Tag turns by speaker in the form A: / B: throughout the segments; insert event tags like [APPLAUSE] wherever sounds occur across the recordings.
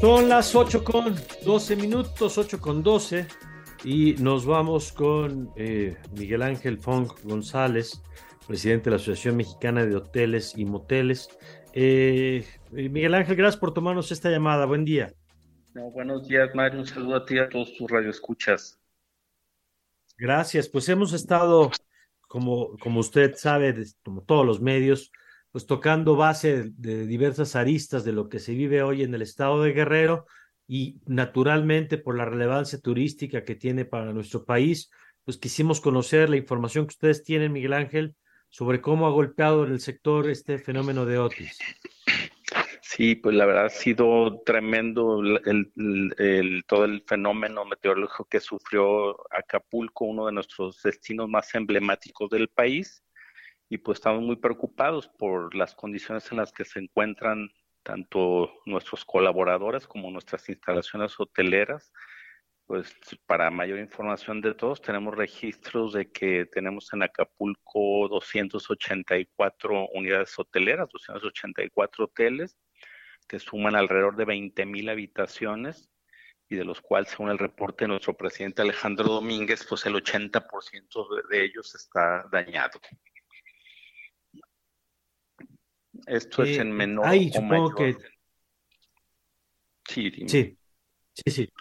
A: Son las 8 con 12 minutos, 8 con 12, y nos vamos con eh, Miguel Ángel Fong González, presidente de la Asociación Mexicana de Hoteles y Moteles. Eh, Miguel Ángel, gracias por tomarnos esta llamada. Buen día.
B: buenos días, Mario. Un saludo a ti y a todos tus radioescuchas.
A: Gracias. Pues hemos estado, como, como usted sabe, como todos los medios, pues tocando base de diversas aristas de lo que se vive hoy en el estado de Guerrero y naturalmente por la relevancia turística que tiene para nuestro país, pues quisimos conocer la información que ustedes tienen, Miguel Ángel, sobre cómo ha golpeado en el sector este fenómeno de Otis.
B: Sí, pues la verdad ha sido tremendo el, todo el fenómeno meteorológico que sufrió Acapulco, uno de nuestros destinos más emblemáticos del país y pues estamos muy preocupados por las condiciones en las que se encuentran tanto nuestros colaboradores como nuestras instalaciones hoteleras. Pues para mayor información de todos, tenemos registros de que tenemos en Acapulco 284 unidades hoteleras, 284 hoteles, que suman alrededor de 20 mil habitaciones y de los cuales, según el reporte de nuestro presidente Alejandro Domínguez, pues el 80% de ellos está dañado. Esto es en menor
A: ahí, supongo que... Sí, sí, sí, sí.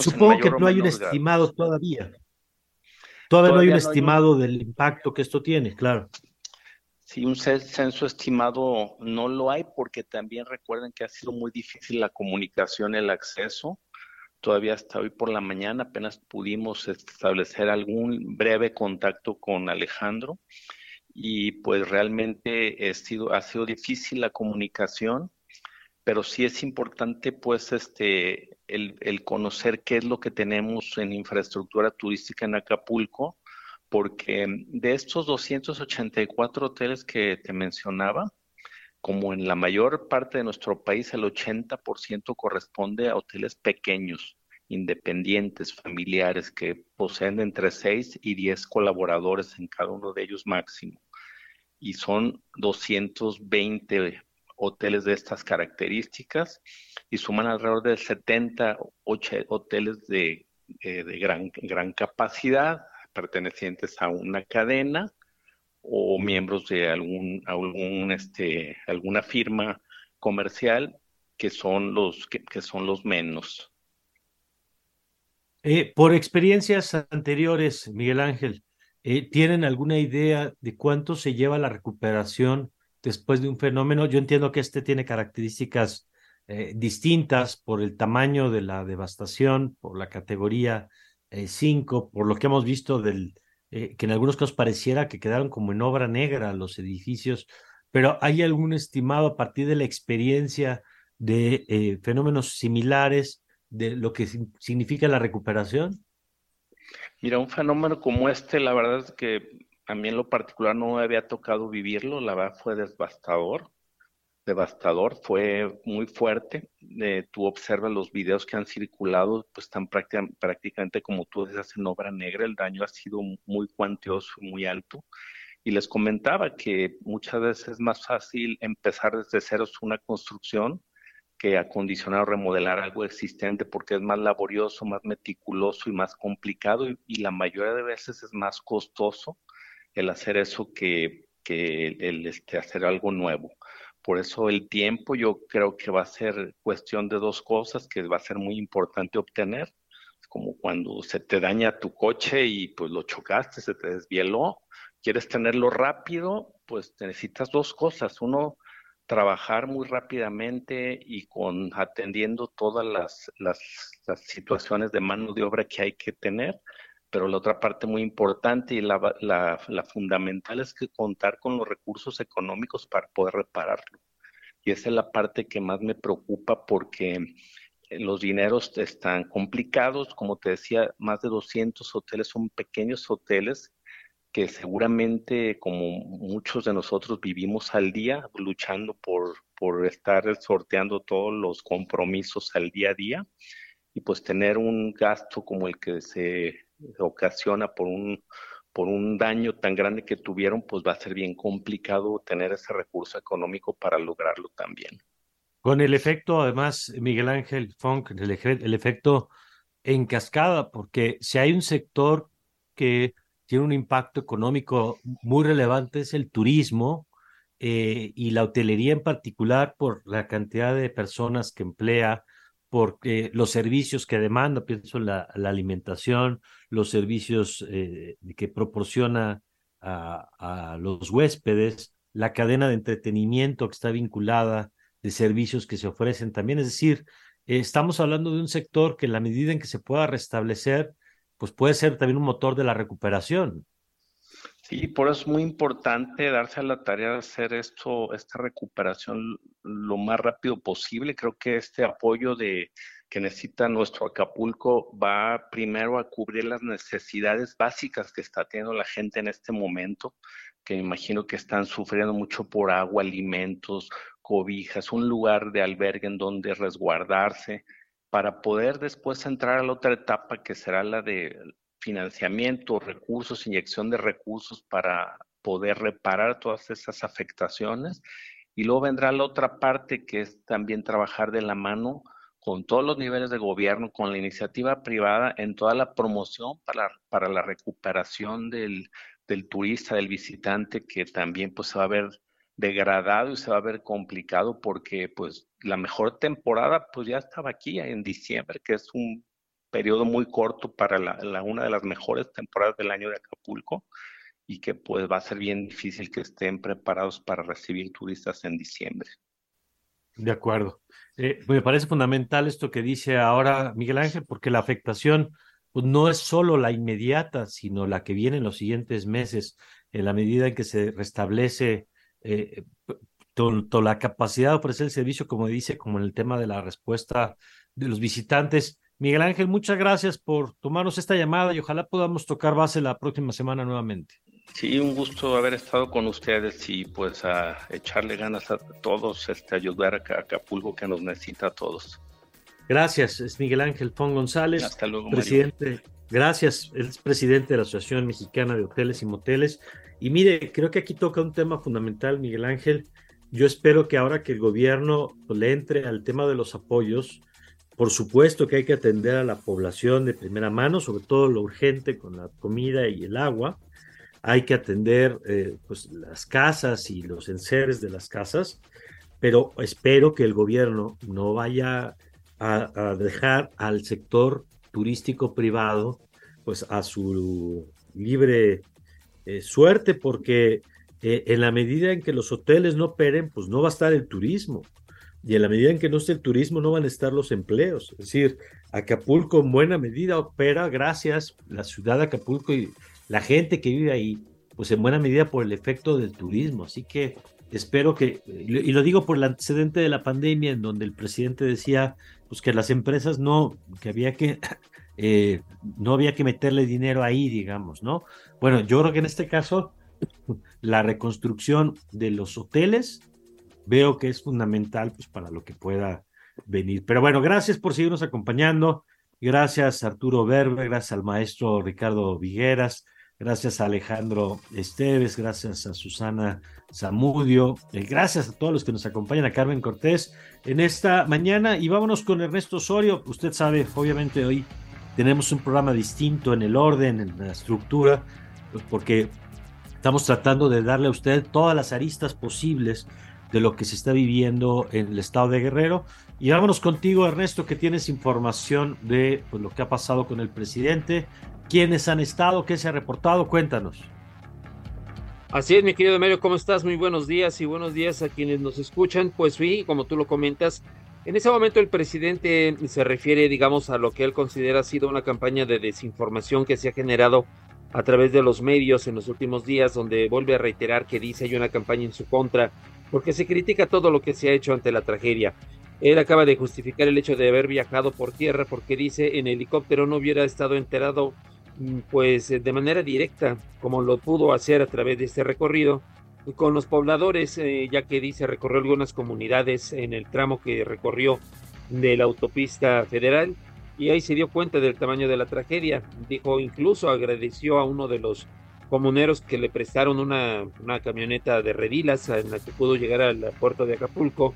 A: supongo que no hay un estimado todavía. Todavía, no hay un estimado del impacto que esto tiene, claro.
B: Sí, un censo estimado no lo hay porque también recuerden que ha sido muy difícil la comunicación, el acceso. Todavía hasta hoy por la mañana apenas pudimos establecer algún breve contacto con Alejandro y pues realmente ha sido, ha sido difícil la comunicación, pero sí es importante pues este el, el, conocer qué es lo que tenemos en infraestructura turística en Acapulco, porque de estos 284 hoteles que te mencionaba, como en la mayor parte de nuestro país, el 80% corresponde a hoteles pequeños independientes, familiares, que poseen entre 6 y 10 colaboradores en cada uno de ellos máximo. Y son 220 hoteles de estas características y suman alrededor de 70 hoteles de, eh, de gran, gran capacidad pertenecientes a una cadena o miembros de algún, algún este, alguna firma comercial que son los que son los menos.
A: Eh, por experiencias anteriores, Miguel Ángel, eh, ¿tienen alguna idea de cuánto se lleva la recuperación después de un fenómeno? Yo entiendo que este tiene características eh, distintas por el tamaño de la devastación, por la categoría 5, por lo que hemos visto del que en algunos casos pareciera que quedaron como en obra negra los edificios, pero ¿hay algún estimado a partir de la experiencia de fenómenos similares? De lo que significa la recuperación?
B: Mira, un fenómeno como este, la verdad es que a mí en lo particular no me había tocado vivirlo, la verdad fue devastador, devastador, fue muy fuerte. Eh, tú observas los videos que han circulado, pues están prácticamente como tú dices en obra negra, el daño ha sido muy cuantioso, muy alto. Y les comentaba que muchas veces es más fácil empezar desde cero una construcción que acondicionar o remodelar algo existente porque es más laborioso, más meticuloso y más complicado y, la mayoría de veces es más costoso el hacer eso que, que el, este, hacer algo nuevo. Por eso el tiempo yo creo que va a ser cuestión de dos cosas que va a ser muy importante obtener. como cuando se te daña tu coche y pues lo chocaste, se te desvieló, quieres tenerlo rápido, pues necesitas dos cosas. Uno, trabajar muy rápidamente y con atendiendo todas las, las, situaciones de mano de obra que hay que tener, pero la otra parte muy importante y la, la, la, fundamental es que contar con los recursos económicos para poder repararlo. Y esa es la parte que más me preocupa porque los dineros están complicados, como te decía, más de 200 hoteles son pequeños hoteles que seguramente como muchos de nosotros vivimos al día luchando por, por estar sorteando todos los compromisos al día a día y pues tener un gasto como el que se ocasiona por un por un daño tan grande que tuvieron, pues va a ser bien complicado tener ese recurso económico para lograrlo también.
A: Con el efecto, además, Miguel Ángel Funk, el, el efecto en cascada, porque si hay un sector que tiene un impacto económico muy relevante es el turismo eh, y la hotelería en particular por la cantidad de personas que emplea, por los servicios que demanda, pienso en la, alimentación, los servicios eh, que proporciona a, los huéspedes, la cadena de entretenimiento que está vinculada de servicios que se ofrecen también. Es decir, eh, estamos hablando de un sector que en la medida en que se pueda restablecer, pues puede ser también un motor de la recuperación.
B: Sí, por eso es muy importante darse a la tarea de hacer esto, esta recuperación lo más rápido posible. Creo que este apoyo de que necesita nuestro Acapulco va primero a cubrir las necesidades básicas que está teniendo la gente en este momento, que me imagino que están sufriendo mucho por agua, alimentos, cobijas, un lugar de albergue en donde resguardarse, para poder después entrar a la otra etapa que será la de financiamiento, recursos, inyección de recursos para poder reparar todas esas afectaciones. Y luego vendrá la otra parte que es también trabajar de la mano con todos los niveles de gobierno, con la iniciativa privada en toda la promoción para, para la recuperación del, del turista, del visitante, que también pues se va a ver degradado y se va a ver complicado porque pues la mejor temporada pues ya estaba aquí en diciembre, que es un periodo muy corto para la, una de las mejores temporadas del año de Acapulco y que pues va a ser bien difícil que estén preparados para recibir turistas en diciembre.
A: De acuerdo. Eh, me parece fundamental esto que dice ahora Miguel Ángel, porque la afectación pues, no es solo la inmediata, sino la que viene en los siguientes meses, en la medida en que se restablece eh, toda la capacidad de ofrecer el servicio, como dice, como en el tema de la respuesta de los visitantes. Miguel Ángel, muchas gracias por tomarnos esta llamada y ojalá podamos tocar base la próxima semana nuevamente.
B: Sí, un gusto haber estado con ustedes y pues a echarle ganas a todos, este, ayudar a Acapulco que nos necesita a todos.
A: Gracias, es Miguel Ángel Fon González,
B: Hasta luego,
A: presidente. Gracias, es presidente de la Asociación Mexicana de Hoteles y Moteles. Y mire, creo que aquí toca un tema fundamental, Miguel Ángel. Yo espero que ahora que el gobierno le entre al tema de los apoyos, por supuesto que hay que atender a la población de primera mano, sobre todo lo urgente con la comida y el agua. Hay que atender eh, pues, las casas y los enseres de las casas, pero espero que el gobierno no vaya a, a dejar al sector turístico privado pues a su libre eh, suerte porque eh, en la medida en que los hoteles no operen, pues no va a estar el turismo. Y en la medida en que no esté el turismo, no van a estar los empleos. Es decir, Acapulco en buena medida opera gracias la ciudad de Acapulco y la gente que vive ahí, pues en buena medida por el efecto del turismo. Así que espero que, y lo digo por el antecedente de la pandemia, en donde el presidente decía, pues que las empresas no, que había que eh, no había que meterle dinero ahí, digamos, ¿no? Bueno, yo creo que en este caso, [LAUGHS] la reconstrucción de los hoteles veo que es fundamental pues, para lo que pueda venir. Pero bueno, gracias por seguirnos acompañando. Gracias Arturo Berber, gracias al maestro Ricardo Vigueras, gracias a Alejandro Esteves, gracias a Susana Zamudio, eh, gracias a todos los que nos acompañan, a Carmen Cortés en esta mañana y vámonos con Ernesto Osorio. Usted sabe, obviamente hoy tenemos un programa distinto en el orden, en la estructura, pues porque estamos tratando de darle a usted todas las aristas posibles de lo que se está viviendo en el estado de Guerrero. Y vámonos contigo, Ernesto, que tienes información de pues, lo que ha pasado con el presidente, quiénes han estado, qué se ha reportado, cuéntanos.
C: Así es, mi querido Mario, ¿cómo estás? Muy buenos días y buenos días a quienes nos escuchan. Pues sí, como tú lo comentas, en ese momento el presidente se refiere, digamos, a lo que él considera ha sido una campaña de desinformación que se ha generado a través de los medios en los últimos días, donde vuelve a reiterar que dice hay una campaña en su contra, porque se critica todo lo que se ha hecho ante la tragedia. Él acaba de justificar el hecho de haber viajado por tierra porque dice en helicóptero no hubiera estado enterado mm, pues de manera directa como lo pudo hacer a través de este recorrido con los pobladores, eh, ya que dice recorrió algunas comunidades en el tramo que recorrió de la autopista federal y ahí se dio cuenta del tamaño de la tragedia. Dijo, incluso agradeció a uno de los comuneros que le prestaron una, una camioneta de redilas en la que pudo llegar al puerto de Acapulco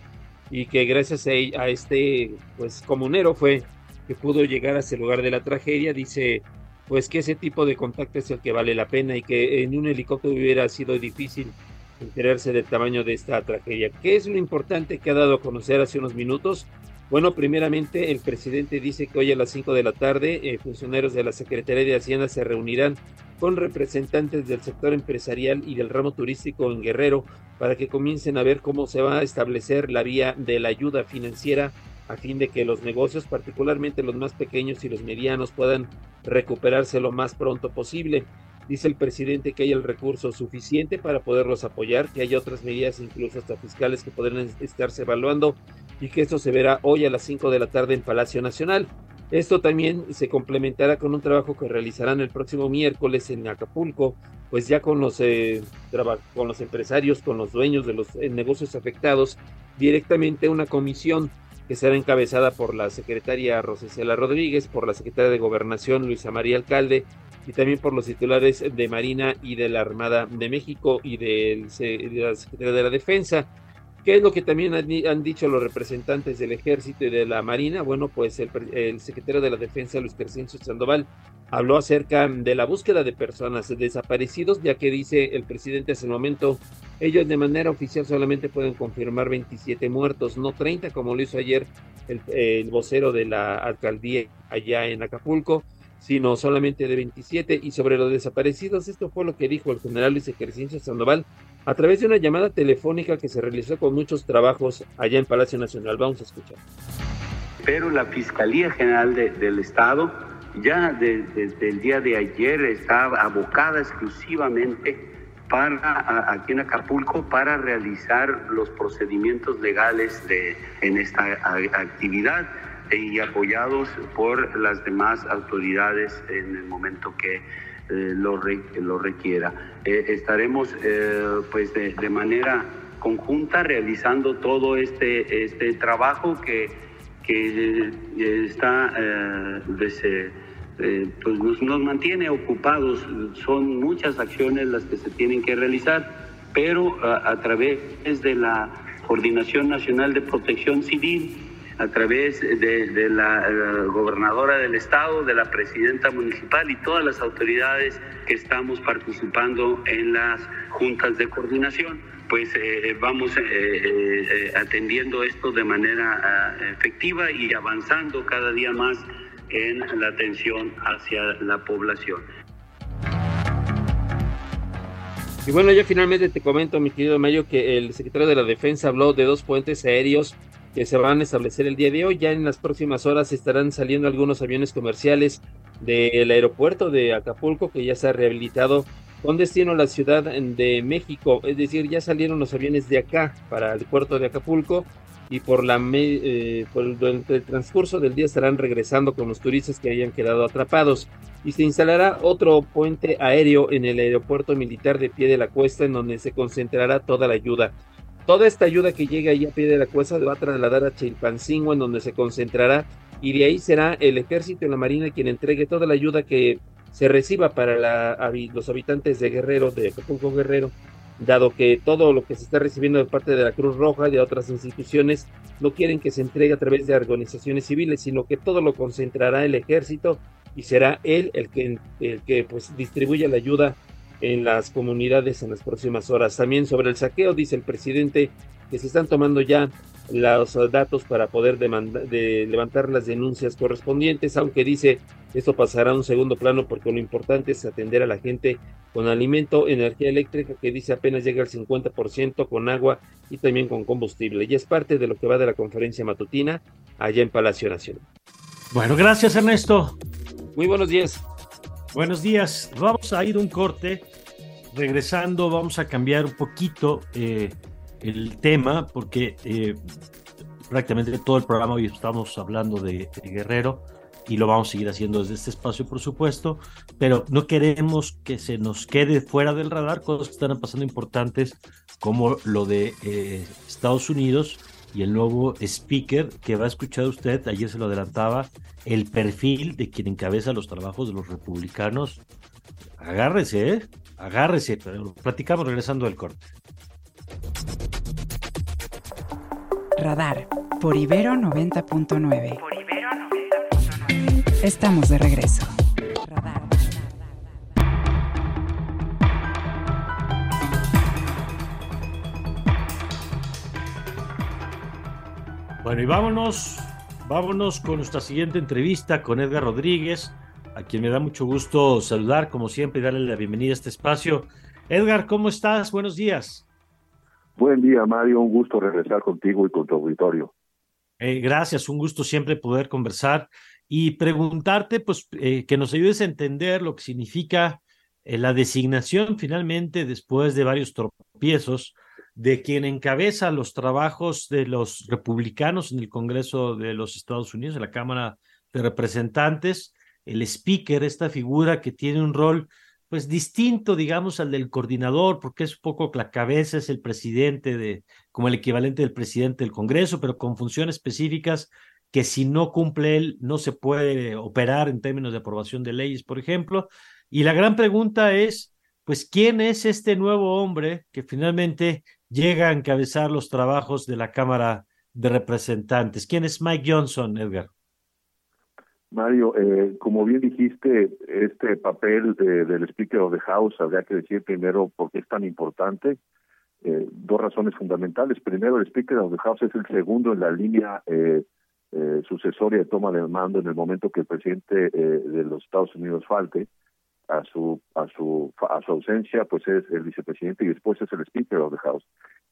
C: y que gracias a, este pues comunero fue que pudo llegar a ese lugar de la tragedia. Dice pues que ese tipo de contacto es el que vale la pena y que en un helicóptero hubiera sido difícil enterarse del tamaño de esta tragedia. ¿Qué es lo importante que ha dado a conocer hace unos minutos? Bueno, primeramente el presidente dice que hoy a las 5 de la tarde eh, funcionarios de la Secretaría de Hacienda se reunirán con representantes del sector empresarial y del ramo turístico en Guerrero para que comiencen a ver cómo se va a establecer la vía de la ayuda financiera a fin de que los negocios, particularmente los más pequeños y los medianos, puedan recuperarse lo más pronto posible. Dice el presidente que hay el recurso suficiente para poderlos apoyar, que hay otras medidas, incluso hasta fiscales, que podrán estarse evaluando y que esto se verá hoy a las 5 de la tarde en Palacio Nacional. Esto también se complementará con un trabajo que realizarán el próximo miércoles en Acapulco, pues ya con los, eh, con los empresarios, con los dueños de los eh, negocios afectados, directamente una comisión que será encabezada por la secretaria Rosicela Rodríguez, por la secretaria de Gobernación Luisa María Alcalde y también por los titulares de Marina y de la Armada de México y de la Secretaría de la Defensa. ¿Qué es lo que también han, dicho los representantes del Ejército y de la Marina? Bueno, pues el, secretario de la Defensa, Luis Crescencio Sandoval, habló acerca de la búsqueda de personas desaparecidos, ya que dice el presidente hace el momento, ellos de manera oficial solamente pueden confirmar 27 muertos, no 30 como lo hizo ayer el, el vocero de la alcaldía allá en Acapulco, sino solamente de 27. Y sobre los desaparecidos, esto fue lo que dijo el general Luis Crescencio Sandoval a través de una llamada telefónica que se realizó con muchos trabajos allá en Palacio Nacional. Vamos a escuchar.
D: Pero la Fiscalía General del Estado ya desde el día de ayer está abocada exclusivamente para aquí en Acapulco para realizar los procedimientos legales de, en esta actividad y apoyados por las demás autoridades en el momento que eh, lo, lo, requiera. Eh, estaremos eh, pues de, manera conjunta realizando todo este, este trabajo que, que está pues, nos, nos, mantiene ocupados. Son muchas acciones las que se tienen que realizar, pero a, a través de la Coordinación Nacional de Protección Civil a través de, la eh, gobernadora del estado, de la presidenta municipal y todas las autoridades que estamos participando en las juntas de coordinación, pues eh, vamos eh, atendiendo esto de manera ah, efectiva y avanzando cada día más en la atención hacia la población.
C: Y bueno, ya finalmente te comento, mi querido Mayo, que el secretario de la Defensa habló de dos puentes aéreos que se van a establecer el día de hoy. Ya en las próximas horas estarán saliendo algunos aviones comerciales del aeropuerto de Acapulco, que ya se ha rehabilitado con destino a la Ciudad de México. Es decir, ya salieron los aviones de acá para el puerto de Acapulco y por, la, eh, por el, transcurso del día estarán regresando con los turistas que hayan quedado atrapados. Y se instalará otro puente aéreo en el aeropuerto militar de pie de la cuesta en donde se concentrará toda la ayuda. Toda esta ayuda que llega ahí a pie de la cuesta va a trasladar a Chilpancingo, en donde se concentrará, y de ahí será el ejército y la marina quien entregue toda la ayuda que se reciba para los habitantes de Guerrero, de Acapulco Guerrero, dado que todo lo que se está recibiendo de parte de la Cruz Roja y de otras instituciones no quieren que se entregue a través de organizaciones civiles, sino que todo lo concentrará el ejército y será él el que, el que pues distribuya la ayuda en las comunidades en las próximas horas. También sobre el saqueo, dice el presidente, que se están tomando ya los datos para poder de levantar las denuncias correspondientes, aunque dice esto pasará a un segundo plano porque lo importante es atender a la gente con alimento, energía eléctrica, que dice apenas llega al 50%, con agua y también con combustible. Y es parte de lo que va de la conferencia matutina allá en Palacio Nacional.
A: Bueno, gracias Ernesto.
C: Muy buenos días.
A: Buenos días. Vamos a ir un corte. Regresando, vamos a cambiar un poquito eh, el tema porque eh, prácticamente todo el programa hoy estamos hablando de, Guerrero y lo vamos a seguir haciendo desde este espacio, por supuesto, pero no queremos que se nos quede fuera del radar cosas que están pasando importantes como lo de eh, Estados Unidos y el nuevo speaker que va a escuchar usted, ayer se lo adelantaba, el perfil de quien encabeza los trabajos de los republicanos. Agárrese, ¿eh? Agárrese, pero platicamos regresando del corte.
E: Radar por Ibero 90.9. Por Ibero 90.9. Estamos de regreso. Radar.
A: Bueno, y vámonos, vámonos con nuestra siguiente entrevista con Edgar Rodríguez, a quien me da mucho gusto saludar, como siempre, y darle la bienvenida a este espacio. Edgar, ¿cómo estás? Buenos días.
F: Buen día, Mario. Un gusto regresar contigo y con tu auditorio.
A: Eh, gracias, un gusto siempre poder conversar y preguntarte, pues, eh, que nos ayudes a entender lo que significa eh, la designación finalmente, después de varios tropiezos, de quien encabeza los trabajos de los republicanos en el Congreso de los Estados Unidos, en la Cámara de Representantes, el speaker, esta figura que tiene un rol pues distinto, digamos, al del coordinador, porque es un poco la cabeza, es el presidente de, como el equivalente del presidente del Congreso, pero con funciones específicas que si no cumple él no se puede operar en términos de aprobación de leyes, por ejemplo. Y la gran pregunta es, pues, ¿quién es este nuevo hombre que finalmente llega a encabezar los trabajos de la Cámara de Representantes? ¿Quién es Mike Johnson, Edgar?
F: Mario, eh, como bien dijiste, este papel del Speaker of the House, habría que decir primero por qué es tan importante. Eh, dos razones fundamentales. Primero, el Speaker of the House es el segundo en la línea eh, eh sucesoria de toma de mando en el momento que el presidente de los Estados Unidos falte a su a su a su ausencia pues es el vicepresidente y después es el speaker of the house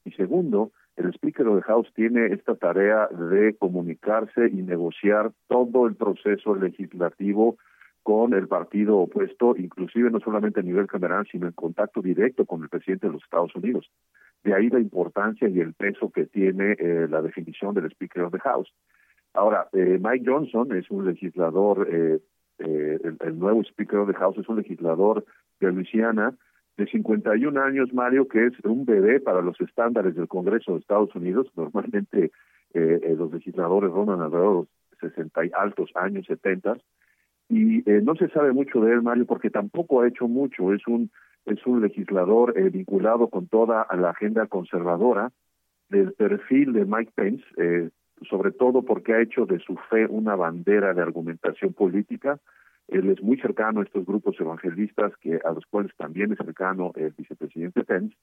F: y segundo el speaker of the house tiene esta tarea de comunicarse y negociar todo el proceso legislativo con el partido opuesto, inclusive no solamente a nivel cameral, sino en contacto directo con el presidente de los Estados Unidos. De ahí la importancia y el peso que tiene eh, la definición del Speaker of the House. Ahora, eh, Mike Johnson es un legislador eh, eh, el, nuevo Speaker of the House es un legislador de Luisiana de 51 años, Mario, que es un bebé para los estándares del Congreso de Estados Unidos. [LAUGHS] Normalmente eh, eh los legisladores rondan alrededor de 60 y altos años, 70. Y eh, no se sabe mucho de él, Mario, porque tampoco ha hecho mucho. Es un es un legislador eh, vinculado con toda la agenda conservadora del perfil de Mike Pence, eh, sobre todo porque ha hecho de su fe una bandera de argumentación política. Él es muy cercano a estos grupos evangelistas que a los cuales también es cercano el vicepresidente Pence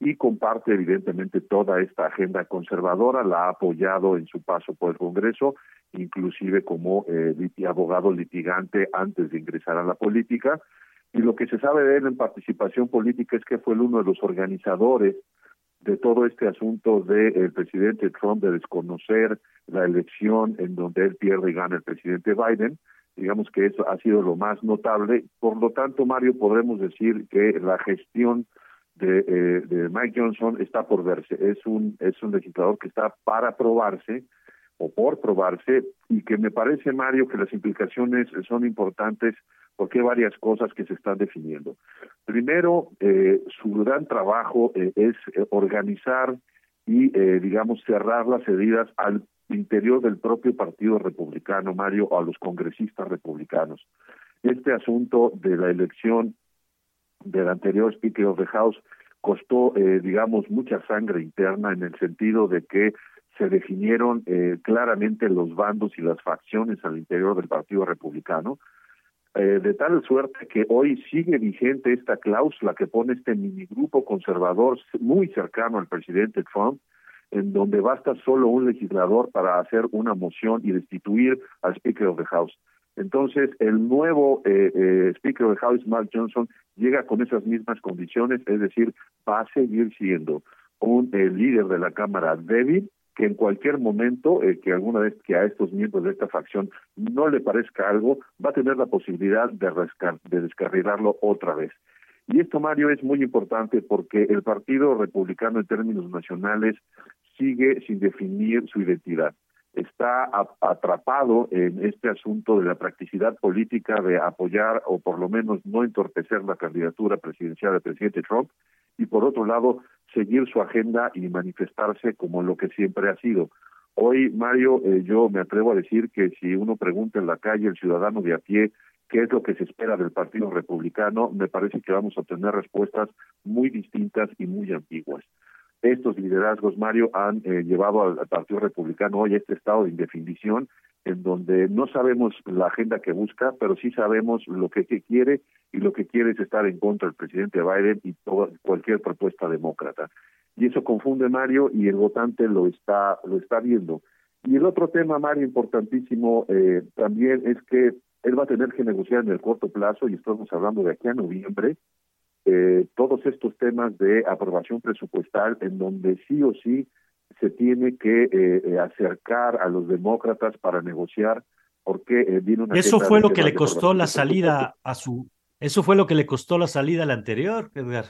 F: y comparte evidentemente toda esta agenda conservadora, la ha apoyado en su paso por el Congreso, inclusive como eh, abogado litigante antes de ingresar a la política. Y lo que se sabe de él en participación política es que fue uno de los organizadores de todo este asunto del presidente Trump de desconocer la elección en donde él pierde y gana el presidente Biden. Digamos que eso ha sido lo más notable. Por lo tanto, Mario, podemos decir que la gestión de, eh, de Mike Johnson está por verse. Es un, es un legislador que está para probarse o por probarse y que me parece, Mario, que las implicaciones son importantes porque hay varias cosas que se están definiendo. Primero, eh, su gran trabajo eh, es eh, organizar y, digamos, cerrar las heridas al interior del propio Partido Republicano, Mario, o a los congresistas republicanos. Este asunto de la elección del anterior Speaker of the House costó, digamos, mucha sangre interna en el sentido de que se definieron claramente los bandos y las facciones al interior del Partido Republicano, eh, de tal suerte que hoy sigue vigente esta cláusula que pone este minigrupo conservador muy cercano al presidente Trump, en donde basta solo un legislador para hacer una moción y destituir al Speaker of the House. Entonces, el nuevo eh, eh, Speaker of the House, Mark Johnson, llega con esas mismas condiciones, es decir, va a seguir siendo un líder de la Cámara débil, que en cualquier momento eh, que alguna vez que a estos miembros de esta facción no le parezca algo, va a tener la posibilidad de, de descarrilarlo otra vez. Y esto, Mario, es muy importante porque el Partido Republicano en términos nacionales sigue sin definir su identidad. Está atrapado en este asunto de la practicidad política de apoyar o por lo menos no entorpecer la candidatura presidencial del presidente Trump y por otro lado seguir su agenda y manifestarse como lo que siempre ha sido. Hoy, Mario, eh, yo me atrevo a decir que si uno pregunta en la calle, el ciudadano de a pie, qué es lo que se espera del Partido Republicano, me parece que vamos a obtener respuestas muy distintas y muy antiguas. Estos liderazgos, Mario, han eh, llevado al, Partido Republicano hoy a este estado de indefinición, en donde no sabemos la agenda que busca, pero sí sabemos lo que, quiere, y lo que quiere es estar en contra del presidente Biden y cualquier propuesta demócrata. Y eso confunde, Mario, y el votante lo está, lo está viendo. Y el otro tema, Mario, importantísimo eh, también es que él va a tener que negociar en el corto plazo, y estamos hablando de aquí a noviembre, eh, todos estos temas de aprobación presupuestal en donde sí o sí se tiene que eh, eh, acercar a los demócratas para negociar porque eh, viene una
A: eso fue lo que le costó la salida a su eso fue lo que le costó la salida al anterior Edgar.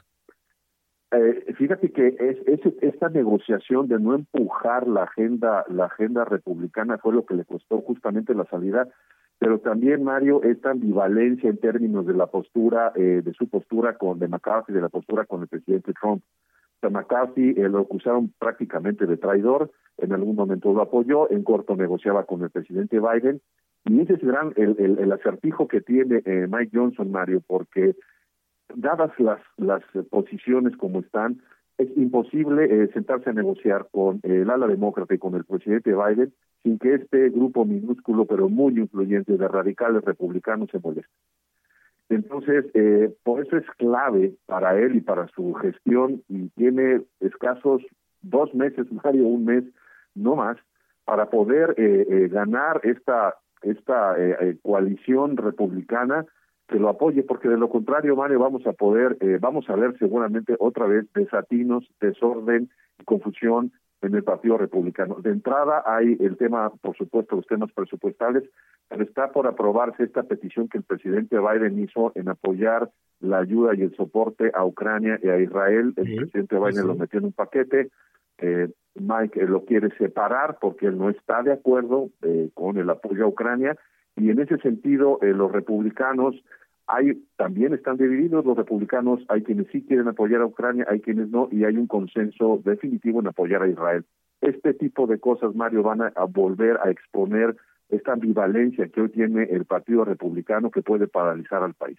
F: Eh, fíjate que es, es, esta negociación de no empujar la agenda la agenda republicana fue lo que le costó justamente la salida pero también Mario esta ambivalencia en términos de la postura eh, de su postura con de McCarthy de la postura con el presidente Trump. O McCarthy eh, lo acusaron prácticamente de traidor en algún momento lo apoyó en corto negociaba con el presidente Biden. Y ese es gran el, el, el acertijo que tiene eh, Mike Johnson Mario porque dadas las las posiciones como están es imposible eh, sentarse a negociar con el ala demócrata y con el presidente Biden sin que este grupo minúsculo pero muy influyente de radicales republicanos se moleste. Entonces, eh, por eso es clave para él y para su gestión y tiene escasos dos meses, [LAUGHS] Mario, un mes, no más, para poder eh, eh, ganar esta, esta eh, eh coalición republicana que lo apoye, porque de lo contrario, Mario, vamos a poder, eh, vamos a ver seguramente otra vez desatinos, desorden y confusión en el Partido Republicano. De entrada hay el tema, por supuesto, los temas presupuestales, pero está por aprobarse esta petición que el presidente Biden hizo en apoyar la ayuda y el soporte a Ucrania y a Israel. El presidente Biden lo metió en un paquete. Eh, Mike eh, lo quiere separar porque él no está de acuerdo eh, con el apoyo a Ucrania y en ese sentido eh, los republicanos hay también están divididos los republicanos, hay quienes sí quieren apoyar a Ucrania, hay quienes no, y hay un consenso definitivo en apoyar a Israel. Este tipo de cosas, Mario, van a, volver a exponer esta ambivalencia que hoy tiene el Partido Republicano que puede paralizar al país.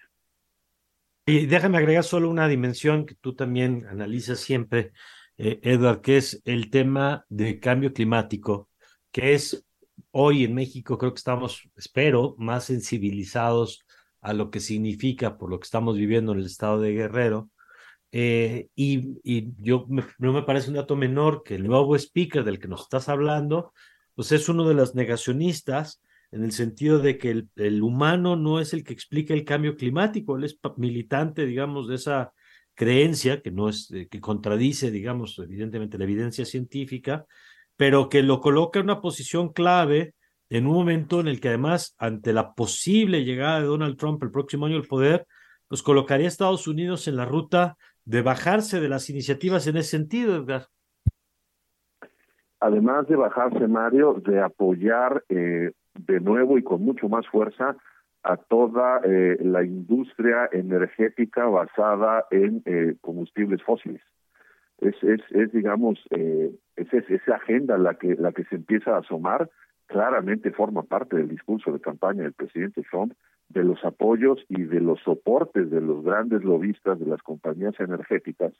A: Y déjame agregar solo una dimensión que tú también analizas siempre, eh, Edward, que es el tema de cambio climático, que es hoy en México creo que estamos, espero, más sensibilizados a lo que significa por lo que estamos viviendo en el estado de Guerrero. Eh, y, yo no me parece un dato menor que el nuevo speaker del que nos estás hablando, pues es uno de los negacionistas en el sentido de que el, el humano no es el que explica el cambio climático, él es militante, digamos, de esa creencia que no es, eh, que contradice, digamos, evidentemente la evidencia científica, pero que lo coloca en una posición clave en un momento en el que además, ante la posible llegada de Donald Trump el próximo año al poder, pues colocaría a Estados Unidos en la ruta de bajarse de las iniciativas en ese sentido, Edgar.
F: Además de bajarse, Mario, de apoyar eh, de nuevo y con mucho más fuerza a toda eh, la industria energética basada en eh, combustibles fósiles. Es, es, es digamos, es, es, esa agenda la que, la que se empieza a asomar claramente forma parte del discurso de campaña del presidente Trump, de los apoyos y de los soportes de los grandes lobistas de las compañías energéticas.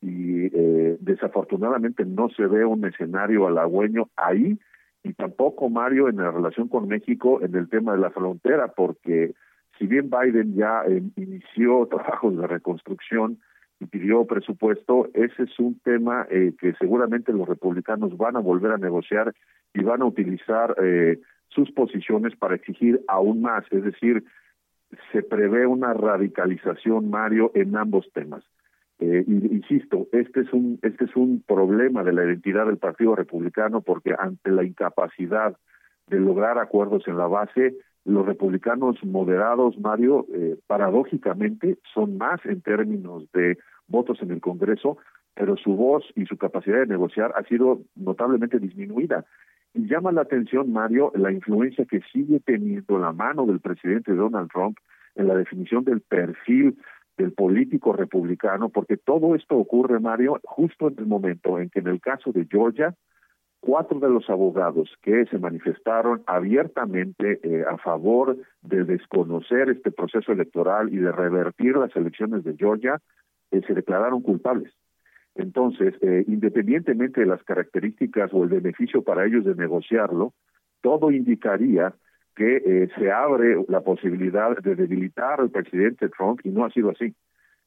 F: Y eh, desafortunadamente no se ve un escenario halagüeño ahí y tampoco, Mario, en la relación con México en el tema de la frontera, porque si bien Biden ya eh, inició [LAUGHS] trabajos de reconstrucción, y pidió presupuesto, ese es un tema eh, que seguramente los republicanos van a volver a negociar y van a utilizar eh, sus posiciones para exigir aún más, es decir, se prevé una radicalización, Mario, en ambos temas. Eh, insisto, este es un este es un problema de la identidad del Partido Republicano porque ante la incapacidad de lograr acuerdos en la base, los republicanos moderados, Mario, eh, paradójicamente son más en términos de votos en el Congreso, pero su voz y su capacidad de negociar ha sido notablemente disminuida. Y llama la atención, Mario, la influencia que sigue teniendo la mano del presidente Donald Trump en la definición del perfil del político republicano, porque todo esto ocurre, Mario, justo en el momento en que en el caso de Georgia, cuatro de los abogados que se manifestaron abiertamente eh, a favor de desconocer este proceso electoral y de revertir las elecciones de Georgia eh, se declararon culpables. Entonces, eh, independientemente de las características o el beneficio para ellos de negociarlo, todo indicaría que eh, se abre la posibilidad de debilitar al presidente Trump y no ha sido así.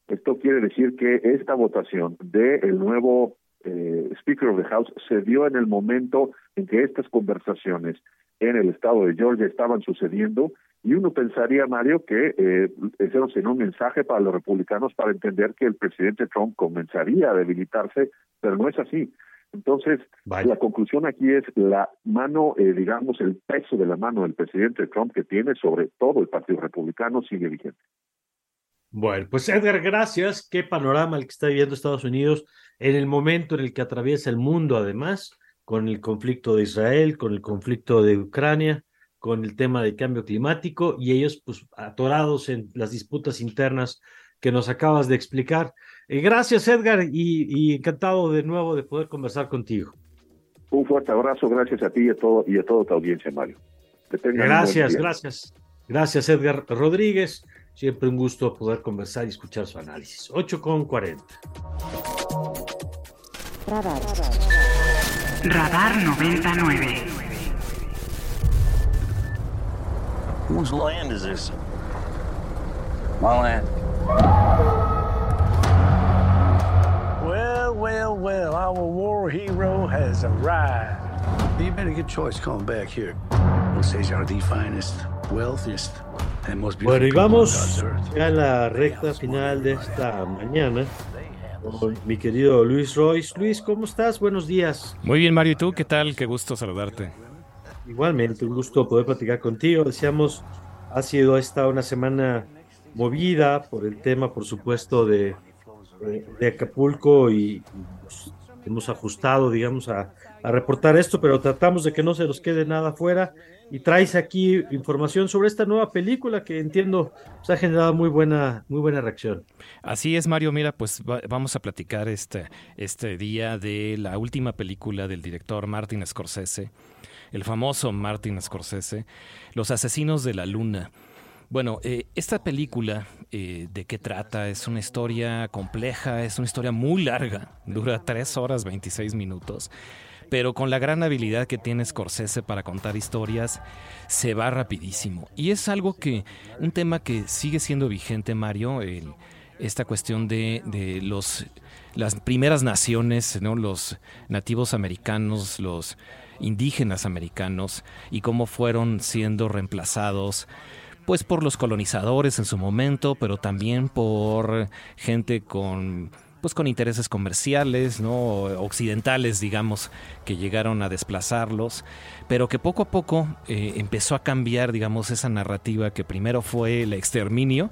F: Esto quiere decir que esta votación del el nuevo eh, Speaker of the House se dio en el momento en que estas conversaciones en el estado de Georgia estaban sucediendo y uno pensaría, Mario, que eh, eso sería un mensaje para los republicanos para entender que el presidente Trump comenzaría a debilitarse, pero no es así. Entonces, la conclusión aquí es la mano, eh, digamos, el peso de la mano del presidente Trump que tiene sobre todo el Partido Republicano sigue vigente.
A: Bueno, pues Edgar, gracias. Qué panorama el que está viviendo Estados Unidos en el momento en el que atraviesa el mundo, además, con el conflicto de Israel, con el conflicto de Ucrania, con el tema del cambio climático y ellos, pues, atorados en las disputas internas que nos acabas de explicar. Eh, gracias, Edgar, y, encantado de nuevo de poder conversar contigo.
F: Un fuerte abrazo, gracias a ti y a, todo, y a toda tu audiencia, Mario.
A: gracias, gracias. Gracias, Edgar Rodríguez. Siempre un gusto poder conversar y escuchar su análisis. 8 con 40.
E: Radar. Radar 99.
G: Whose land is this? My land. Well, well, well, our war hero has arrived. You made a good choice coming back here. These are the finest, wealthiest,
A: bueno, y vamos a la recta final de esta mañana con mi querido Luis Royce. Luis, ¿cómo estás? Buenos días.
H: Muy bien, Mario. ¿Y tú qué tal? Qué gusto saludarte.
A: Igualmente, un gusto poder platicar contigo. Decíamos, ha sido esta una semana movida por el tema, por supuesto, de, de, Acapulco y pues, hemos ajustado, digamos, a, a reportar esto, pero tratamos de que no se nos quede nada fuera y traes aquí información sobre esta nueva película que entiendo pues, ha generado muy buena, muy buena reacción.
H: Así es, Mario. Mira, pues vamos a platicar este, este día de la última película del director Martin Scorsese, el famoso Martin Scorsese, Los Asesinos de la Luna. Bueno, eh, esta película, eh, ¿de qué trata? Es una historia compleja, es una historia muy larga, dura 3 horas 26 minutos pero con la gran habilidad que tiene Scorsese para contar historias, se va rapidísimo. Y es algo que, un tema que sigue siendo vigente, Mario, esta cuestión de, los, las primeras naciones, ¿no? los nativos americanos, los indígenas americanos, y cómo fueron siendo reemplazados pues por los colonizadores en su momento, pero también por gente con pues con intereses comerciales, ¿no? occidentales, digamos, que llegaron a desplazarlos, pero que poco a poco eh, empezó a cambiar, digamos, esa narrativa que primero fue el exterminio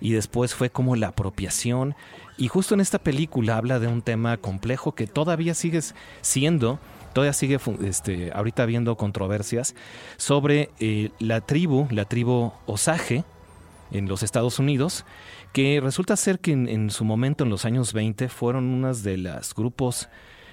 H: y después fue como la apropiación. Y justo en esta película habla de un tema complejo que todavía sigue siendo todavía sigue este, ahorita habiendo controversias sobre eh, la tribu, la tribu Osage en los Estados Unidos, que resulta ser que en, su momento, en los años 20, fueron unas de los grupos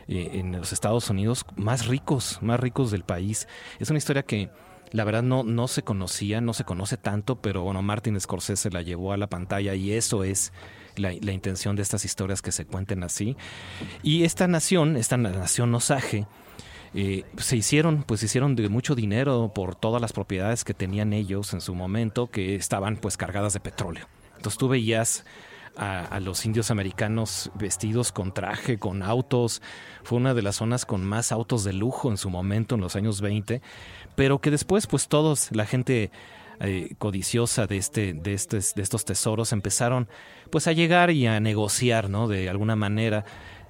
H: eh, en los Estados Unidos más ricos, más ricos del país. Es una historia que la verdad no, no se conocía, no se conoce tanto, pero bueno, Martin Scorsese la llevó a la pantalla y eso es la, intención de estas historias que se cuenten así. Y esta nación, esta nación Osage, eh, se hicieron, pues hicieron de mucho dinero por todas las propiedades que tenían ellos en su momento, que estaban pues cargadas de petróleo. Entonces tú veías a, los indios americanos vestidos con traje, con autos. Fue una de las zonas con más autos de lujo en su momento, en los años 20, pero que después, pues todos, la gente eh, codiciosa de, este, de, de estos tesoros, empezaron pues a llegar y a negociar, ¿no? De alguna manera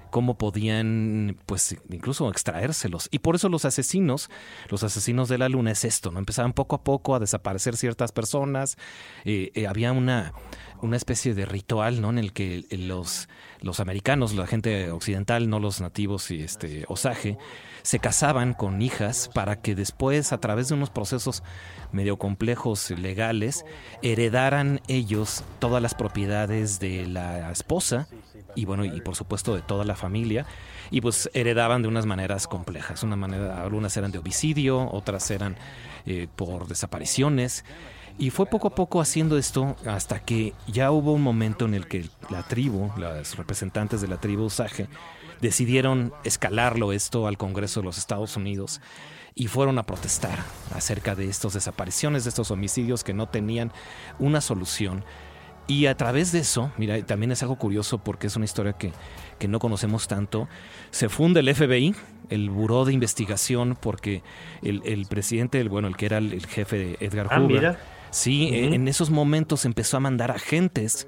H: cómo podían, pues, incluso extraérselos. Y por eso los asesinos, los asesinos de la luna es esto, ¿no? Empezaban poco a poco a desaparecer ciertas personas. Eh, eh, había una, una especie de ritual, ¿no? En el que los, los americanos, la gente occidental, no los nativos y este Osage, se casaban con hijas para que después, a través de unos procesos medio complejos legales, heredaran ellos todas las propiedades de la esposa y bueno, y por supuesto de toda la familia, y pues heredaban de unas maneras complejas. Una manera, algunas eran de homicidio, otras eran eh, por desapariciones. Y fue poco a poco haciendo esto hasta que ya hubo un momento en el que la tribu, los representantes de la tribu Usage, decidieron escalarlo esto al Congreso de los Estados Unidos y fueron a protestar acerca de estas desapariciones, de estos homicidios que no tenían una solución. Y a través de eso, mira, también es algo curioso porque es una historia que, que no conocemos tanto, se funda el FBI, el Buró de Investigación, porque el, el presidente, el, bueno, el que era el, jefe de Edgar
A: ah,
H: Hoover, sí, en esos momentos empezó a mandar agentes,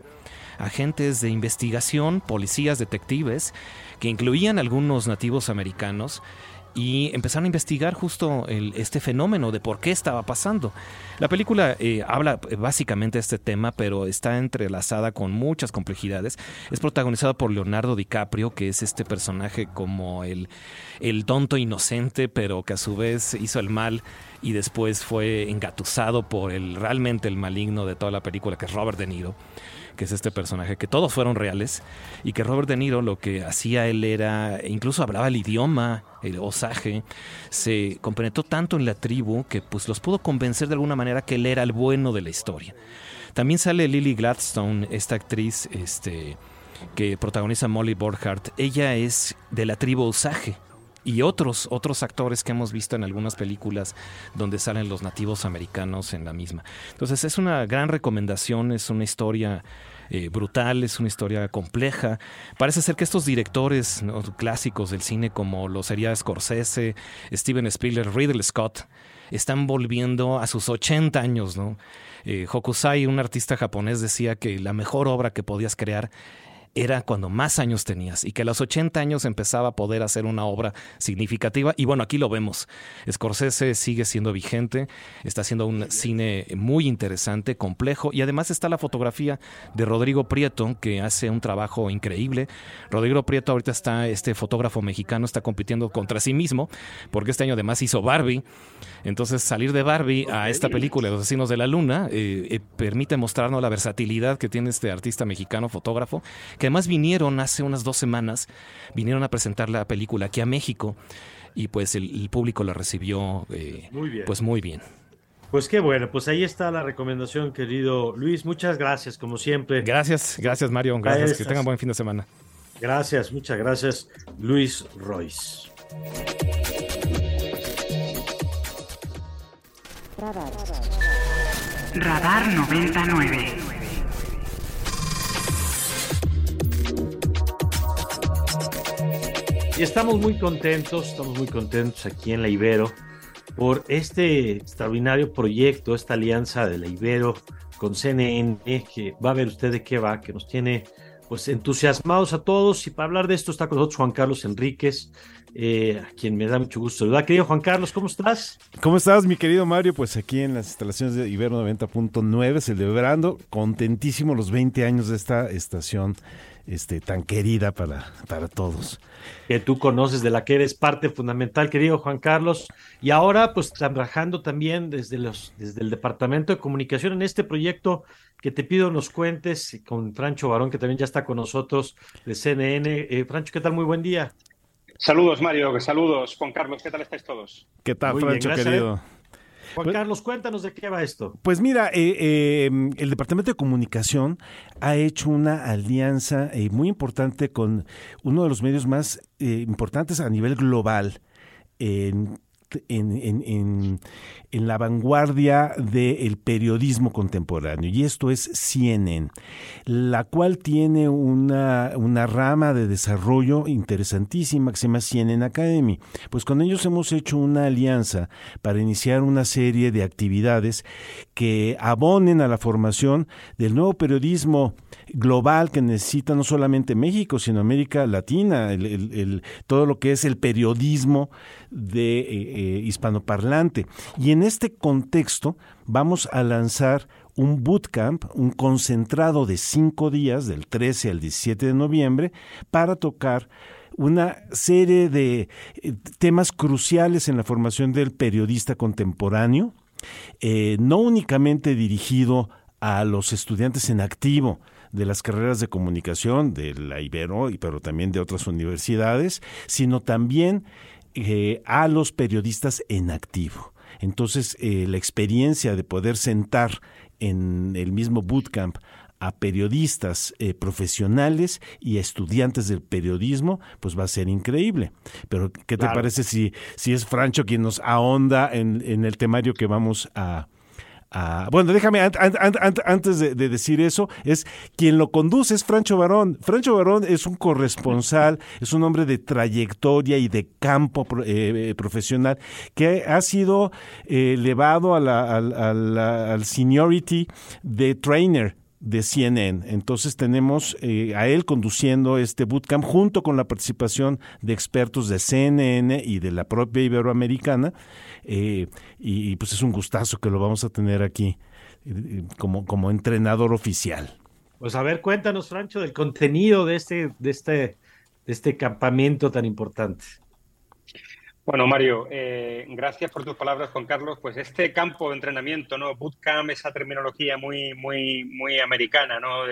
H: agentes de investigación, policías, detectives, que incluían algunos nativos americanos, y empezaron a investigar justo este fenómeno de por qué estaba pasando. La película eh, habla eh, básicamente de este tema, pero está entrelazada con muchas complejidades. Es protagonizada por Leonardo DiCaprio, que es este personaje como el, el tonto inocente, pero que a su vez hizo el mal y después fue engatusado por el realmente el maligno de toda la película, que es Robert De Niro que es este personaje, que todos fueron reales y que Robert De Niro lo que hacía él era, incluso hablaba el idioma, el osage, se compenetró tanto en la tribu que pues los pudo convencer de alguna manera que él era el bueno de la historia. También sale Lily Gladstone, esta actriz este, que protagoniza Molly Borghardt. Ella es de la tribu Osage, y otros, otros actores que hemos visto en algunas películas donde salen los nativos americanos en la misma. Entonces es una gran recomendación, es una historia eh, brutal, es una historia compleja. Parece ser que estos directores clásicos del cine como lo sería Scorsese, Steven Spielberg, Ridley Scott, están volviendo a sus 80 años, ¿no? Eh, Hokusai, un artista japonés, decía que la mejor obra que podías crear era cuando más años tenías y que a los 80 años empezaba a poder hacer una obra significativa. Y bueno, aquí lo vemos. Scorsese sigue siendo vigente, está haciendo un cine muy interesante, complejo y además está la fotografía de Rodrigo Prieto que hace un trabajo increíble. Rodrigo Prieto ahorita está, este fotógrafo mexicano está compitiendo contra sí mismo porque este año además hizo Barbie. Entonces salir de Barbie a esta película, Los Asesinos de la Luna, eh, eh, permite mostrarnos la versatilidad que tiene este artista mexicano, fotógrafo, que además vinieron hace unas dos semanas, vinieron a presentar la película aquí a México y pues el, público la recibió eh, muy bien. pues muy bien.
A: Pues qué bueno, pues ahí está la recomendación, querido Luis. Muchas gracias, como siempre.
H: Gracias, gracias Mario. Gracias, que tengan buen fin de semana.
A: Gracias, muchas gracias, Luis Royce.
E: Radar. Radar 99.
A: Estamos muy contentos, estamos muy contentos aquí en la Ibero por este extraordinario proyecto, esta alianza de la Ibero con CNN, que va a ver usted de qué va, que nos tiene pues entusiasmados a todos. Y para hablar de esto está con nosotros Juan Carlos Enríquez, eh, a quien me da mucho gusto saludar. Querido Juan Carlos, ¿cómo estás?
I: ¿Cómo estás, mi querido Mario? Pues aquí en las instalaciones de Ibero 90.9, celebrando contentísimo los 20 años de esta estación este, tan querida para, para todos.
A: Que tú conoces, de la que eres parte fundamental, querido Juan Carlos. Y ahora, pues trabajando también desde, los, desde el Departamento de Comunicación en este proyecto que te pido nos cuentes con Francho Barón, que también ya está con nosotros de CNN. Eh, Francho, ¿qué tal? Muy buen día.
J: Saludos, Mario. Saludos, Juan Carlos. ¿Qué tal estáis todos?
I: ¿Qué tal, Francho, querido?
A: Juan pues Carlos, cuéntanos de qué va esto.
I: Pues mira, eh, em, el Departamento de Comunicación ha hecho una alianza eh, muy importante con uno de los medios más eh, importantes a nivel global en en, en, la vanguardia del periodismo contemporáneo, y esto es CNN, la cual tiene una, una rama de desarrollo interesantísima que se llama CNN Academy. Pues con ellos hemos hecho una alianza para iniciar una serie de actividades que abonen a la formación del nuevo periodismo global que necesita no solamente México, sino América Latina, el, todo lo que es el periodismo de eh, eh, hispanoparlante. Y en este contexto vamos a lanzar un bootcamp, un concentrado de cinco días, del 13 al 17 de noviembre, para tocar una serie de eh, temas cruciales en la formación del periodista contemporáneo, no únicamente dirigido a los estudiantes en activo, de las carreras de comunicación de la Ibero, pero también de otras universidades, sino también eh, a los periodistas en activo. Entonces, eh, la experiencia de poder sentar en el mismo bootcamp a periodistas eh, profesionales y a estudiantes del periodismo, pues va a ser increíble. Pero, ¿qué te parece si, si es Francho quien nos ahonda en, en el temario que vamos a, bueno, déjame, antes de, decir eso, es quien lo conduce es Francho Barón. Francho Barón es un corresponsal, es un hombre de trayectoria y de campo eh, eh, profesional que ha sido eh, elevado a la, al seniority de trainer de CNN. Entonces tenemos eh, a él conduciendo este bootcamp junto con la participación de expertos de CNN y de la propia Iberoamericana. Eh, y, pues es un gustazo que lo vamos a tener aquí eh, como, como entrenador oficial.
A: Pues a ver, cuéntanos, Francho, del contenido de este, de este, de este campamento tan importante.
J: Bueno, Mario, eh, gracias por tus palabras, Juan Carlos. Pues este campo de entrenamiento, ¿no? Bootcamp, esa terminología muy, muy, muy americana, ¿no?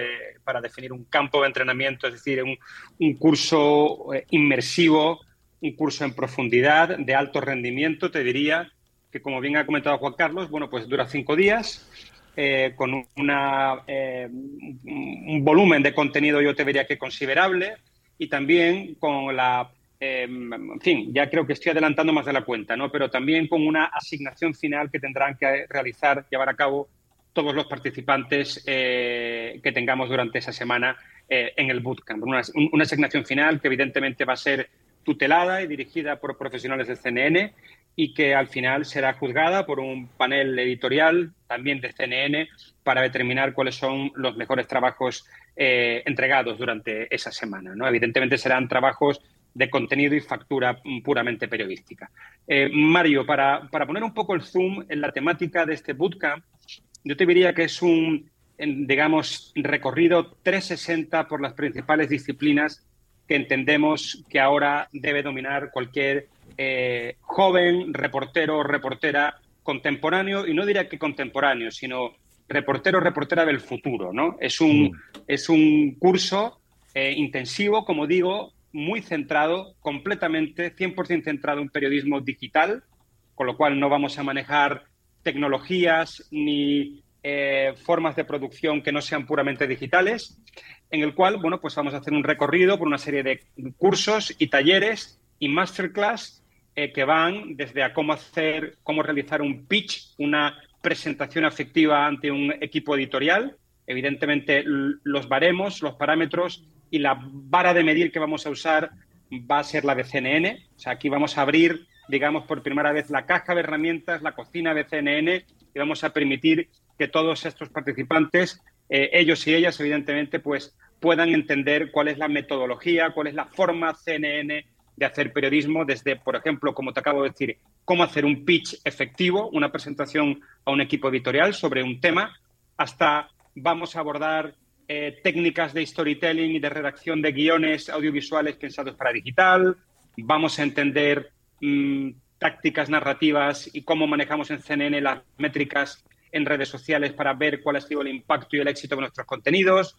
J: para definir un campo de entrenamiento, es decir, un, curso eh, inmersivo, un curso en profundidad, de alto rendimiento, te diría, que como bien ha comentado Juan Carlos, bueno, pues dura cinco días, eh, con una, un volumen de contenido, yo te diría que considerable, y también con la Em, en fin, ya creo que estoy adelantando más de la cuenta, ¿no? Pero también con una asignación final que tendrán que realizar, llevar a cabo todos los participantes eh, que tengamos durante esa semana eh, en el bootcamp. Una, asignación final que evidentemente va a ser tutelada y dirigida por profesionales del CNN y que al final será juzgada por un panel editorial también de CNN para determinar cuáles son los mejores trabajos eh, entregados durante esa semana. ¿no? Evidentemente serán trabajos de contenido y factura puramente periodística. Eh, Mario, para, poner un poco el zoom en la temática de este bootcamp, yo te diría que es un, digamos, recorrido 360 por las principales disciplinas que entendemos que ahora debe dominar cualquier eh, joven reportero o reportera contemporáneo, y no diría que contemporáneo, sino reportero o reportera del futuro. ¿no? Es, un, mm. es un curso eh, intensivo, como digo, muy centrado, completamente, 100% centrado en periodismo digital, con lo cual no vamos a manejar tecnologías ni eh, formas de producción que no sean puramente digitales, en el cual, bueno, pues vamos a hacer un recorrido por una serie de cursos y talleres y masterclass eh, que van desde a cómo hacer, cómo realizar un pitch, una presentación afectiva ante un equipo editorial, evidentemente los baremos, los parámetros y la vara de medir que vamos a usar va a ser la de CNN. O sea, aquí vamos a abrir, digamos, por primera vez la caja de herramientas, la cocina de CNN y vamos a permitir que todos estos participantes, eh, ellos y ellas, evidentemente, pues puedan entender cuál es la metodología, cuál es la forma CNN de hacer periodismo, desde, por ejemplo, como te acabo de decir, cómo hacer un pitch efectivo, una presentación a un equipo editorial sobre un tema, hasta vamos a abordar eh, técnicas de storytelling y de redacción de guiones audiovisuales pensados para digital. Vamos a entender mm, tácticas narrativas y cómo manejamos en CNN las métricas en redes sociales para ver cuál ha sido el impacto y el éxito de nuestros contenidos.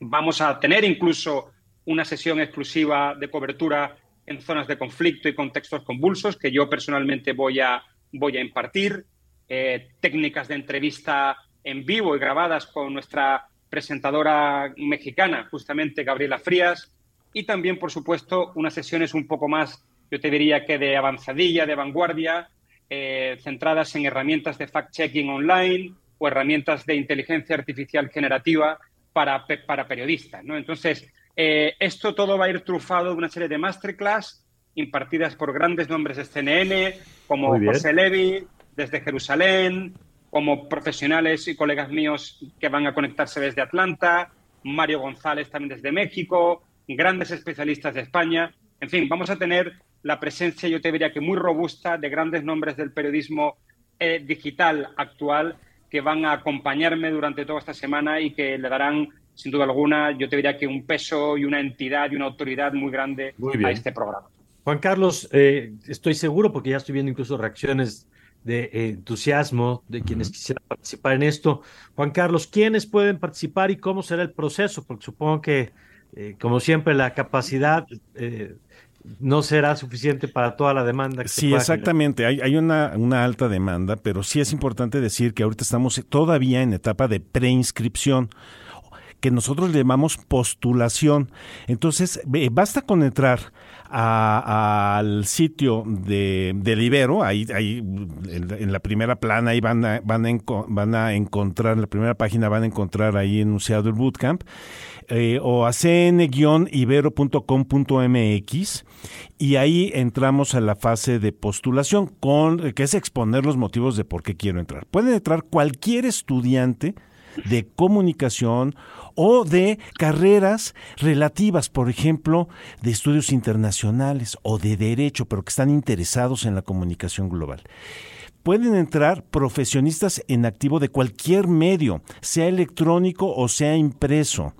J: Vamos a tener incluso una sesión exclusiva de cobertura en zonas de conflicto y contextos convulsos que yo personalmente voy a, voy a impartir. Eh, técnicas de entrevista en vivo y grabadas con nuestra presentadora mexicana, justamente Gabriela Frías, y también, por supuesto, unas sesiones un poco más, yo te diría que de avanzadilla, de vanguardia, eh, centradas en herramientas de fact-checking online o herramientas de inteligencia artificial generativa para, para periodistas. ¿no? Entonces, eh, esto todo va a ir trufado de una serie de masterclass impartidas por grandes nombres de CNN, como José Levy, desde Jerusalén, como profesionales y colegas míos que van a conectarse desde Atlanta, Mario González también desde México, grandes especialistas de España. En fin, vamos a tener la presencia, yo te diría que muy robusta, de grandes nombres del periodismo eh, digital actual que van a acompañarme durante toda esta semana y que le darán, sin duda alguna, yo te diría que un peso y una entidad y una autoridad muy grande a este programa.
A: Juan Carlos, eh, estoy seguro, porque ya estoy viendo incluso reacciones de entusiasmo de quienes quisieran participar en esto. Juan Carlos, ¿quiénes pueden participar y cómo será el proceso? Porque supongo que, eh, como siempre, la capacidad eh, no será suficiente para toda la demanda. Que
I: sí, exactamente. Hay, hay una, una, alta demanda, pero sí es importante decir que ahorita estamos todavía en etapa de preinscripción que nosotros llamamos postulación. Entonces, basta con entrar al sitio de, de Libero, ahí, ahí en, la primera plana, ahí van a, van, van a encontrar, en la primera página van a encontrar ahí enunciado el bootcamp, eh, o a cn-ibero.com.mx y ahí entramos a la fase de postulación, con, que es exponer los motivos de por qué quiero entrar. Puede entrar cualquier estudiante de comunicación o de carreras relativas, por ejemplo, de estudios internacionales o de derecho, pero que están interesados en la comunicación global. Pueden entrar profesionistas en activo de cualquier medio, sea electrónico o sea impreso.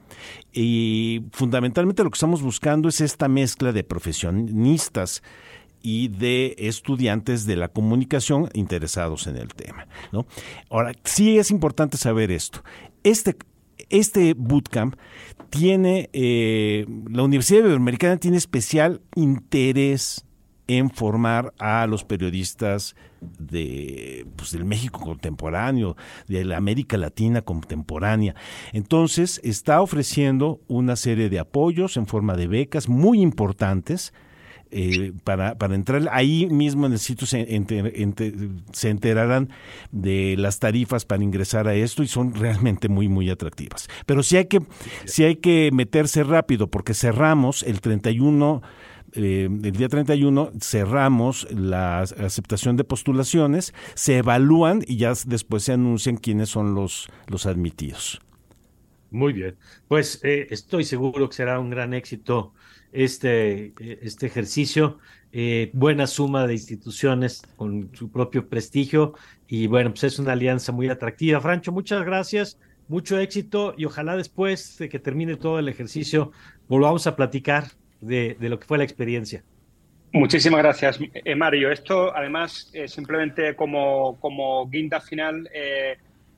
I: Y fundamentalmente lo que estamos buscando es esta mezcla de profesionistas y de estudiantes de la comunicación interesados en el tema. ¿no? Ahora, sí es importante saber esto. Este, este bootcamp tiene, eh, la Universidad Iberoamericana tiene especial interés en formar a los periodistas de, pues, del México contemporáneo, de la América Latina contemporánea. Entonces, está ofreciendo una serie de apoyos en forma de becas muy importantes eh, para, para entrar ahí mismo en el sitio se, se enterarán de las tarifas para ingresar a esto y son realmente muy muy atractivas. Pero sí hay que sí hay que meterse rápido porque cerramos el 31 eh, el día 31 cerramos la aceptación de postulaciones, se evalúan y ya después se anuncian quiénes son los, los admitidos.
A: Muy bien, pues eh, estoy seguro que será un gran éxito este, este ejercicio. Eh, buena suma de instituciones con su propio prestigio y bueno, pues es una alianza muy atractiva. Francho, muchas gracias, mucho éxito y ojalá después de que termine todo el ejercicio volvamos a platicar de, de lo que fue la experiencia.
J: Muchísimas gracias, eh, Mario. Esto, además, eh, simplemente como, como guinda final,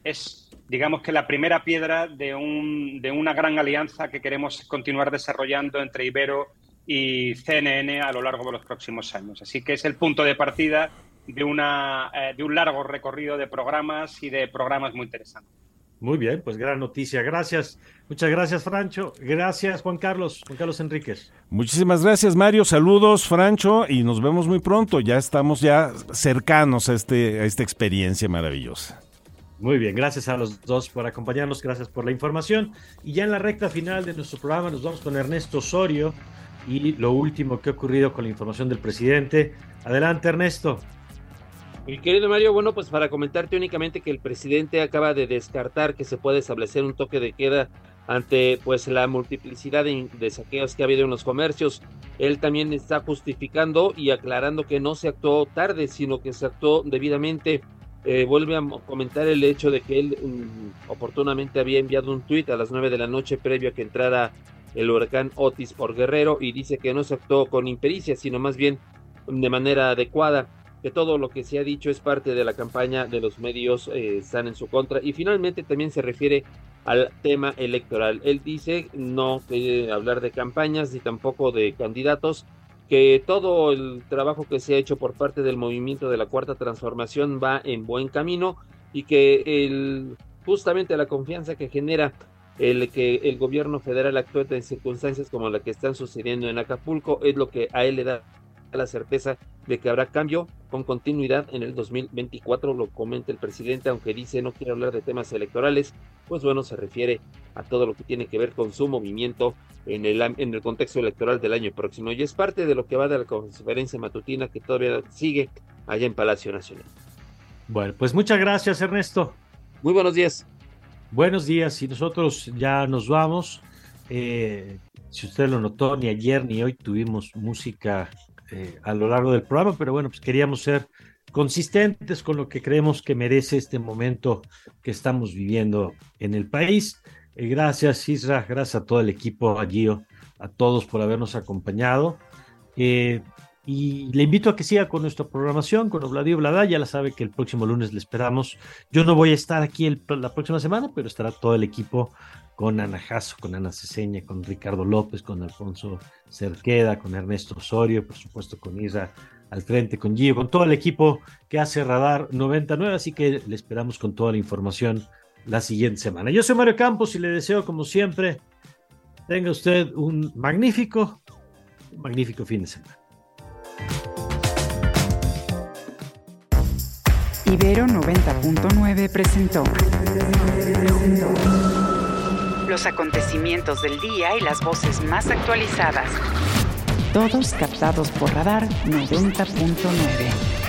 J: es digamos que la primera piedra de, un, de una gran alianza que queremos continuar desarrollando entre Ibero y CNN a lo largo de los próximos años. Así que es el punto de partida de, una, eh, de un largo recorrido de programas y de programas muy interesantes.
A: Muy bien, pues gran noticia. Gracias. Muchas gracias, Francho. Gracias, Juan Carlos. Juan Carlos Enríquez.
I: Muchísimas gracias, Mario. Saludos, Francho, y nos vemos muy pronto. Ya estamos ya cercanos a, este, a esta experiencia maravillosa.
A: Muy bien, gracias a los dos por acompañarnos, gracias por la información. Y ya en la recta final de nuestro programa nos vamos con Ernesto Osorio y lo último que ha ocurrido con la información del presidente. Adelante, Ernesto.
C: Mi querido Mario, bueno, pues para comentarte únicamente que el presidente acaba de descartar que se puede establecer un toque de queda ante pues la multiplicidad de, saqueos que ha habido en los comercios. Él también está justificando y aclarando que no se actuó tarde, sino que se actuó debidamente eh, vuelve a comentar el hecho de que él mm, oportunamente había enviado un tuit a las 9 de la noche previo a que entrara el huracán Otis por Guerrero y dice que no se actuó con impericia, sino más bien de manera adecuada, que todo lo que se ha dicho es parte de la campaña de los medios, eh, están en su contra y finalmente también se refiere al tema electoral. Él dice no quiere hablar de campañas ni tampoco de candidatos, que todo el trabajo que se ha hecho por parte del movimiento de la cuarta transformación va en buen camino y que el, justamente la confianza que genera el que el gobierno federal actúe en circunstancias como la que están sucediendo en Acapulco es lo que a él le da la certeza de que habrá cambio con continuidad en el 2024, lo comenta el presidente, aunque dice no quiere hablar de temas electorales, pues bueno, se refiere a todo lo que tiene que ver con su movimiento en el, en el contexto electoral del año próximo. Y es parte de lo que va de la conferencia matutina que todavía sigue allá en Palacio Nacional.
A: Bueno, pues muchas gracias Ernesto.
C: Muy buenos días.
A: Buenos días y nosotros ya nos vamos. Eh, si usted lo notó, ni ayer ni hoy tuvimos música eh, a lo largo del programa, pero bueno, pues queríamos ser consistentes con lo que creemos que merece este momento que estamos viviendo en el país. Eh, gracias, Isra, gracias a todo el equipo, a Gio, a todos por habernos acompañado. Eh, Y le invito a que siga con nuestra programación, con Obladio Blada. Ya la sabe que el próximo lunes le esperamos. Yo no voy a estar aquí la próxima semana, pero estará todo el equipo con Ana Jasso, con Ana Ceseña, con Ricardo López, con Alfonso Cerqueda, con Ernesto Osorio, por supuesto con Isra al frente, con Gio, con todo el equipo que hace Radar 99. Así que le esperamos con toda la información la siguiente semana. Yo soy Mario Campos y le deseo, como siempre, tenga usted un magnífico, un magnífico fin de semana.
E: Ibero 90.9 presentó los acontecimientos del día y las voces más actualizadas. Todos captados por Radar 90.9.